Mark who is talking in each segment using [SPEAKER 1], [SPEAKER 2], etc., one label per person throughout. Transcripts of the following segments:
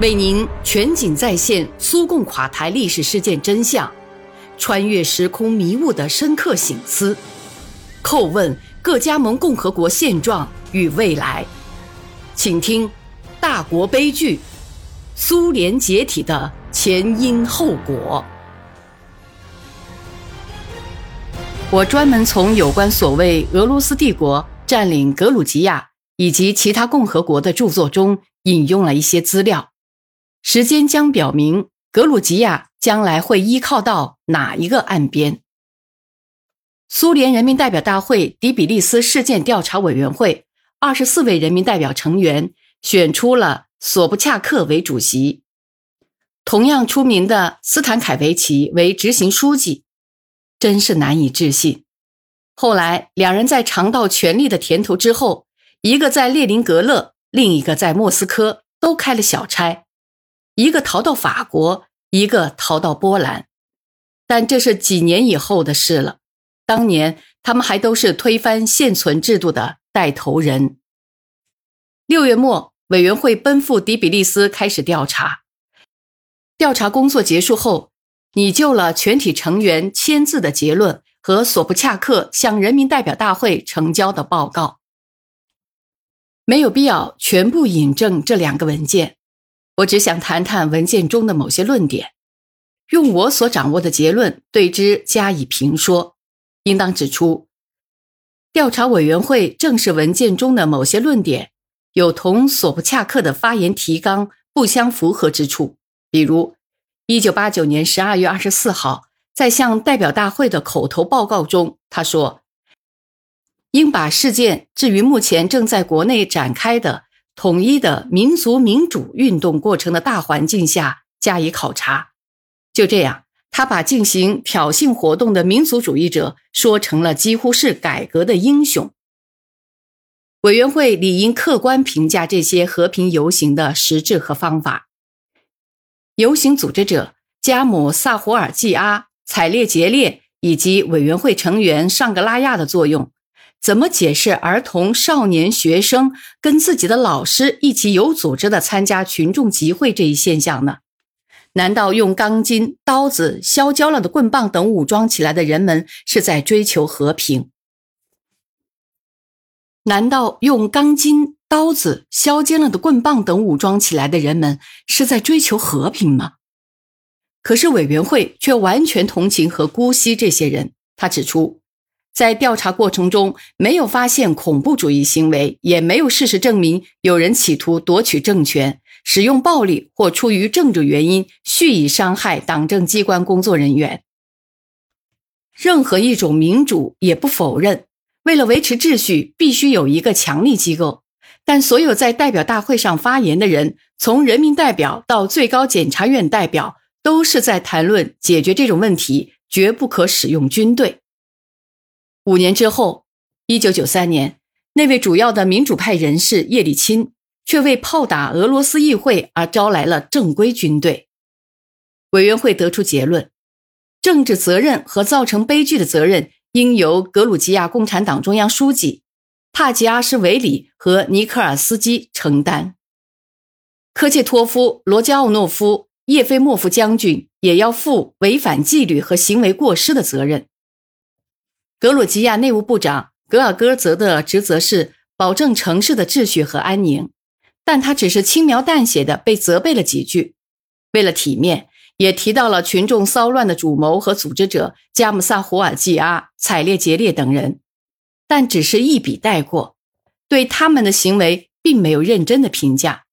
[SPEAKER 1] 为您全景再现苏共垮台历史事件真相，穿越时空迷雾的深刻醒思，叩问各加盟共和国现状与未来。请听《大国悲剧：苏联解体的前因后果》。我专门从有关所谓俄罗斯帝国占领格鲁吉亚以及其他共和国的著作中引用了一些资料。时间将表明，格鲁吉亚将来会依靠到哪一个岸边？苏联人民代表大会迪比利斯事件调查委员会二十四位人民代表成员选出了索布恰克为主席，同样出名的斯坦凯维奇为执行书记。真是难以置信。后来，两人在尝到权力的甜头之后，一个在列宁格勒，另一个在莫斯科，都开了小差，一个逃到法国，一个逃到波兰。但这是几年以后的事了。当年，他们还都是推翻现存制度的带头人。六月末，委员会奔赴迪比利斯开始调查。调查工作结束后。拟就了全体成员签字的结论和索布恰克向人民代表大会呈交的报告，没有必要全部引证这两个文件。我只想谈谈文件中的某些论点，用我所掌握的结论对之加以评说。应当指出，调查委员会正式文件中的某些论点有同索布恰克的发言提纲不相符合之处，比如。一九八九年十二月二十四号，在向代表大会的口头报告中，他说：“应把事件置于目前正在国内展开的统一的民族民主运动过程的大环境下加以考察。”就这样，他把进行挑衅活动的民族主义者说成了几乎是改革的英雄。委员会理应客观评价这些和平游行的实质和方法。游行组织者加姆萨胡尔季阿、采列杰列以及委员会成员尚格拉亚的作用，怎么解释儿童、少年、学生跟自己的老师一起有组织的参加群众集会这一现象呢？难道用钢筋、刀子、削焦了的棍棒等武装起来的人们是在追求和平？难道用钢筋？刀子、削尖了的棍棒等武装起来的人们是在追求和平吗？可是委员会却完全同情和姑息这些人。他指出，在调查过程中没有发现恐怖主义行为，也没有事实证明有人企图夺取政权、使用暴力或出于政治原因蓄意伤害党政机关工作人员。任何一种民主也不否认，为了维持秩序，必须有一个强力机构。但所有在代表大会上发言的人，从人民代表到最高检察院代表，都是在谈论解决这种问题，绝不可使用军队。五年之后，一九九三年，那位主要的民主派人士叶利钦却为炮打俄罗斯议会而招来了正规军队。委员会得出结论：政治责任和造成悲剧的责任应由格鲁吉亚共产党中央书记。帕吉阿什维里和尼科尔斯基承担，科切托夫、罗加奥诺夫、叶菲莫夫将军也要负违反纪律和行为过失的责任。格鲁吉亚内务部长格尔戈泽的职责是保证城市的秩序和安宁，但他只是轻描淡写的被责备了几句。为了体面，也提到了群众骚乱的主谋和组织者加姆萨胡尔季阿、采列杰列等人。但只是一笔带过，对他们的行为并没有认真的评价。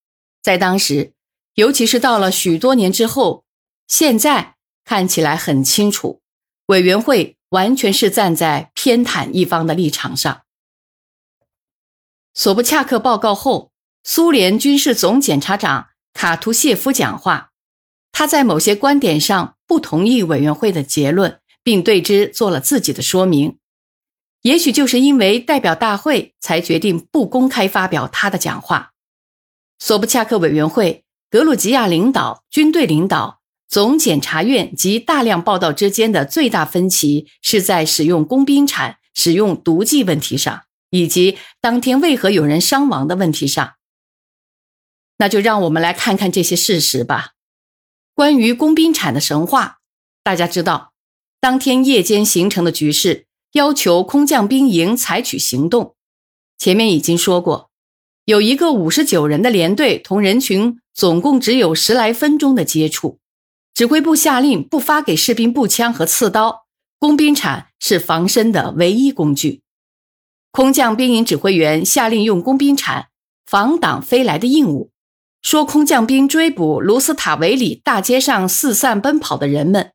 [SPEAKER 1] 在当时，尤其是到了许多年之后，现在看起来很清楚，委员会完全是站在偏袒一方的立场上。索布恰克报告后，苏联军事总检察长卡图谢夫讲话，他在某些观点上不同意委员会的结论，并对之做了自己的说明。也许就是因为代表大会才决定不公开发表他的讲话。索布恰克委员会、格鲁吉亚领导、军队领导、总检察院及大量报道之间的最大分歧是在使用工兵铲、使用毒剂问题上，以及当天为何有人伤亡的问题上。那就让我们来看看这些事实吧。关于工兵铲的神话，大家知道，当天夜间形成的局势要求空降兵营采取行动。前面已经说过，有一个五十九人的连队同人群总共只有十来分钟的接触，指挥部下令不发给士兵步枪和刺刀，工兵铲是防身的唯一工具。空降兵营指挥员下令用工兵铲防挡飞来的硬物。说空降兵追捕卢斯塔维里大街上四散奔跑的人们，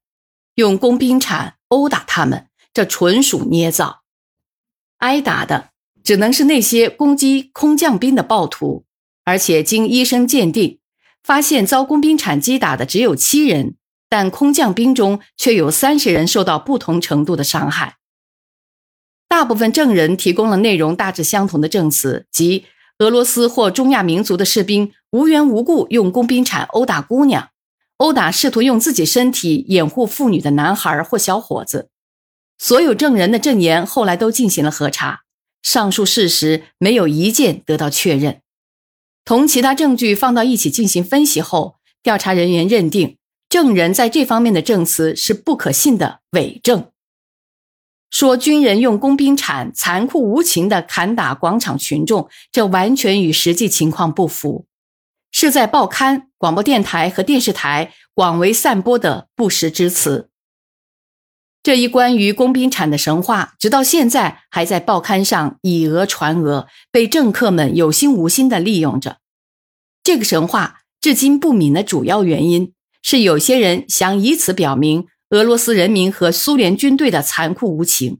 [SPEAKER 1] 用工兵铲殴打他们，这纯属捏造。挨打的只能是那些攻击空降兵的暴徒，而且经医生鉴定，发现遭工兵铲击打的只有七人，但空降兵中却有三十人受到不同程度的伤害。大部分证人提供了内容大致相同的证词，即。俄罗斯或中亚民族的士兵无缘无故用工兵铲殴打姑娘，殴打试图用自己身体掩护妇女的男孩或小伙子。所有证人的证言后来都进行了核查，上述事实没有一件得到确认。同其他证据放到一起进行分析后，调查人员认定证人在这方面的证词是不可信的伪证。说军人用工兵铲残酷无情地砍打广场群众，这完全与实际情况不符，是在报刊、广播电台和电视台广为散播的不实之词。这一关于工兵铲的神话，直到现在还在报刊上以讹传讹，被政客们有心无心地利用着。这个神话至今不泯的主要原因是，有些人想以此表明。俄罗斯人民和苏联军队的残酷无情，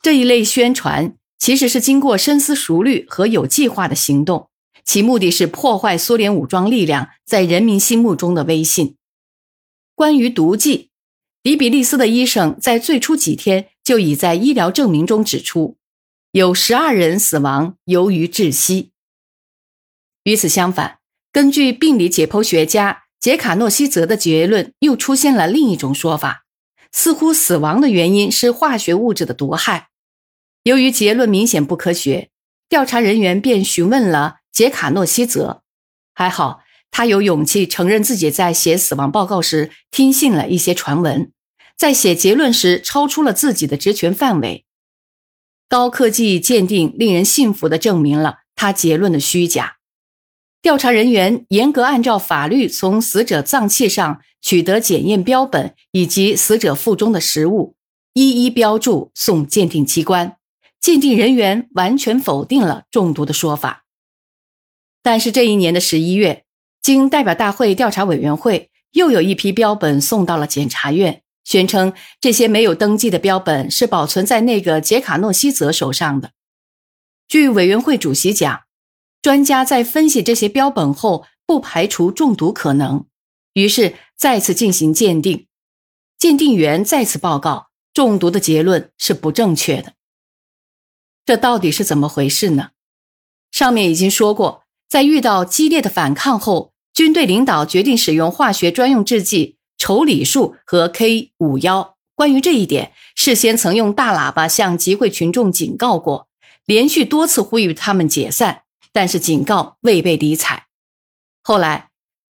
[SPEAKER 1] 这一类宣传其实是经过深思熟虑和有计划的行动，其目的是破坏苏联武装力量在人民心目中的威信。关于毒剂，迪比利斯的医生在最初几天就已在医疗证明中指出，有十二人死亡由于窒息。与此相反，根据病理解剖学家。杰卡诺西泽的结论又出现了另一种说法，似乎死亡的原因是化学物质的毒害。由于结论明显不科学，调查人员便询问了杰卡诺西泽。还好，他有勇气承认自己在写死亡报告时听信了一些传闻，在写结论时超出了自己的职权范围。高科技鉴定令人信服地证明了他结论的虚假。调查人员严格按照法律，从死者脏器上取得检验标本以及死者腹中的食物，一一标注送鉴定机关。鉴定人员完全否定了中毒的说法。但是这一年的十一月，经代表大会调查委员会又有一批标本送到了检察院，宣称这些没有登记的标本是保存在那个杰卡诺西泽手上的。据委员会主席讲。专家在分析这些标本后，不排除中毒可能，于是再次进行鉴定。鉴定员再次报告，中毒的结论是不正确的。这到底是怎么回事呢？上面已经说过，在遇到激烈的反抗后，军队领导决定使用化学专用制剂稠里树和 K 五幺。关于这一点，事先曾用大喇叭向集会群众警告过，连续多次呼吁他们解散。但是警告未被理睬。后来，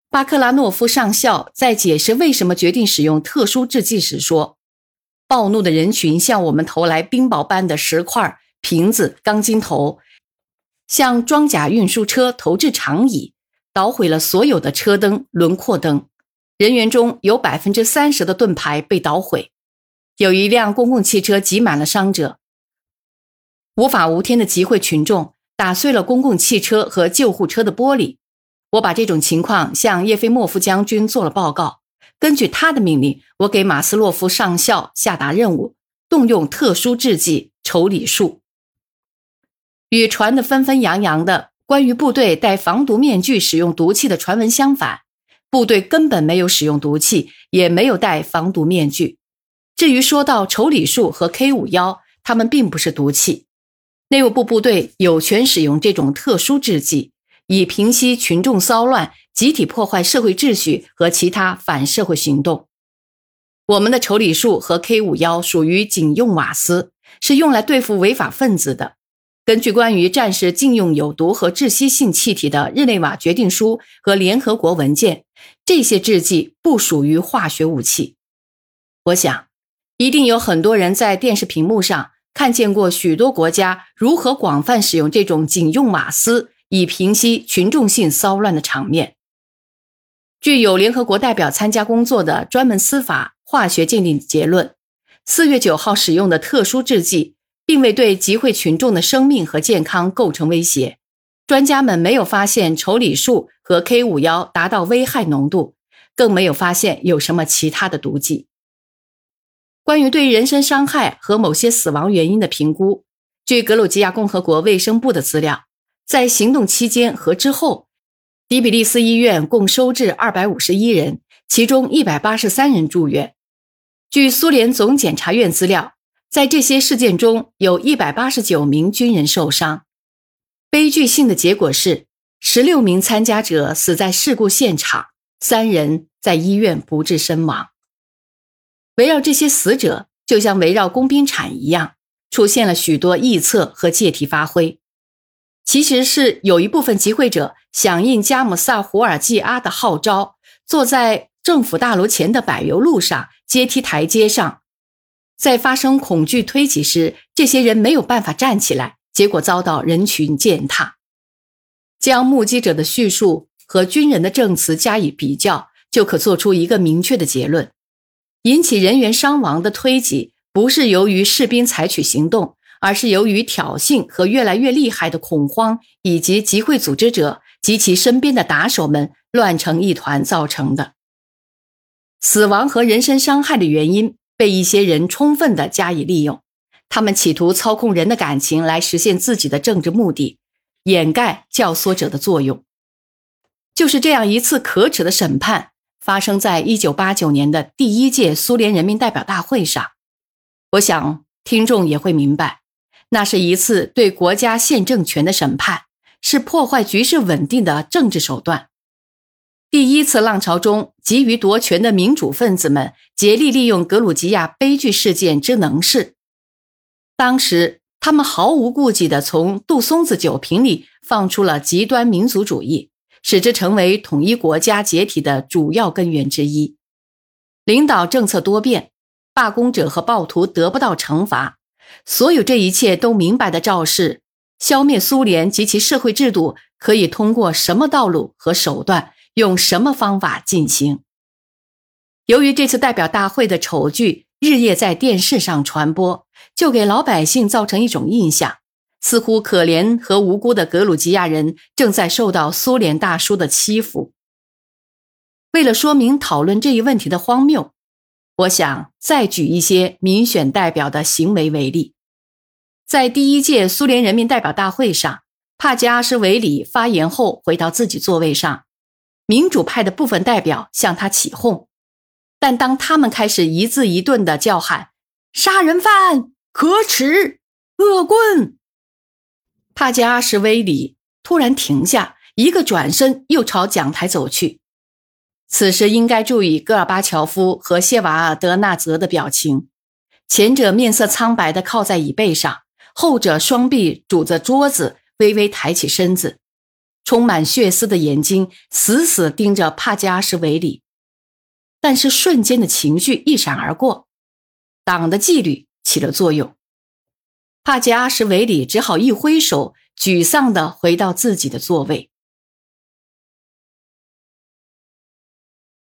[SPEAKER 1] 巴克拉诺夫上校在解释为什么决定使用特殊制剂时说：“暴怒的人群向我们投来冰雹般的石块、瓶子、钢筋头，向装甲运输车投掷长椅，捣毁了所有的车灯、轮廓灯。人员中有百分之三十的盾牌被捣毁，有一辆公共汽车挤满了伤者。无法无天的集会群众。”打碎了公共汽车和救护车的玻璃。我把这种情况向叶菲莫夫将军做了报告。根据他的命令，我给马斯洛夫上校下达任务，动用特殊制剂稠里树。与传得纷纷扬扬的关于部队戴防毒面具使用毒气的传闻相反，部队根本没有使用毒气，也没有戴防毒面具。至于说到稠里树和 K 五幺，它们并不是毒气。内务部部队有权使用这种特殊制剂，以平息群众骚乱、集体破坏社会秩序和其他反社会行动。我们的稠里树和 K 五幺属于警用瓦斯，是用来对付违法分子的。根据关于战士禁用有毒和窒息性气体的日内瓦决定书和联合国文件，这些制剂不属于化学武器。我想，一定有很多人在电视屏幕上看见过许多国家如何广泛使用这种警用瓦斯，以平息群众性骚乱的场面。据有联合国代表参加工作的专门司法化学鉴定结论，四月九号使用的特殊制剂。并未对集会群众的生命和健康构成威胁。专家们没有发现稠李树和 K 五幺达到危害浓度，更没有发现有什么其他的毒剂。关于对人身伤害和某些死亡原因的评估，据格鲁吉亚共和国卫生部的资料，在行动期间和之后，迪比利斯医院共收治二百五十一人，其中一百八十三人住院。据苏联总检察院资料。在这些事件中，有一百八十九名军人受伤。悲剧性的结果是，十六名参加者死在事故现场，三人在医院不治身亡。围绕这些死者，就像围绕工兵铲一样，出现了许多臆测和借题发挥。其实是有一部分集会者响应加姆萨胡尔季阿的号召，坐在政府大楼前的柏油路上、阶梯台阶上。在发生恐惧推挤时，这些人没有办法站起来，结果遭到人群践踏。将目击者的叙述和军人的证词加以比较，就可做出一个明确的结论：引起人员伤亡的推挤不是由于士兵采取行动，而是由于挑衅和越来越厉害的恐慌，以及集会组织者及其身边的打手们乱成一团造成的。死亡和人身伤害的原因。被一些人充分的加以利用，他们企图操控人的感情来实现自己的政治目的，掩盖教唆者的作用。就是这样一次可耻的审判，发生在一九八九年的第一届苏联人民代表大会上。我想听众也会明白，那是一次对国家宪政权的审判，是破坏局势稳定的政治手段。第一次浪潮中，急于夺权的民主分子们竭力利用格鲁吉亚悲剧事件之能事。当时，他们毫无顾忌地从杜松子酒瓶里放出了极端民族主义，使之成为统一国家解体的主要根源之一。领导政策多变，罢工者和暴徒得不到惩罚，所有这一切都明白的昭示：消灭苏联及其社会制度可以通过什么道路和手段。用什么方法进行？由于这次代表大会的丑剧日夜在电视上传播，就给老百姓造成一种印象，似乎可怜和无辜的格鲁吉亚人正在受到苏联大叔的欺负。为了说明讨论这一问题的荒谬，我想再举一些民选代表的行为为例。在第一届苏联人民代表大会上，帕加什维里发言后回到自己座位上。民主派的部分代表向他起哄，但当他们开始一字一顿地叫喊“杀人犯”“可耻”“恶棍”，帕加什维里突然停下，一个转身又朝讲台走去。此时应该注意戈尔巴乔夫和谢瓦尔德纳泽的表情，前者面色苍白的靠在椅背上，后者双臂拄着桌子，微微抬起身子。充满血丝的眼睛死死盯着帕加什维里，但是瞬间的情绪一闪而过，党的纪律起了作用。帕杰阿什维里只好一挥手，沮丧地回到自己的座位。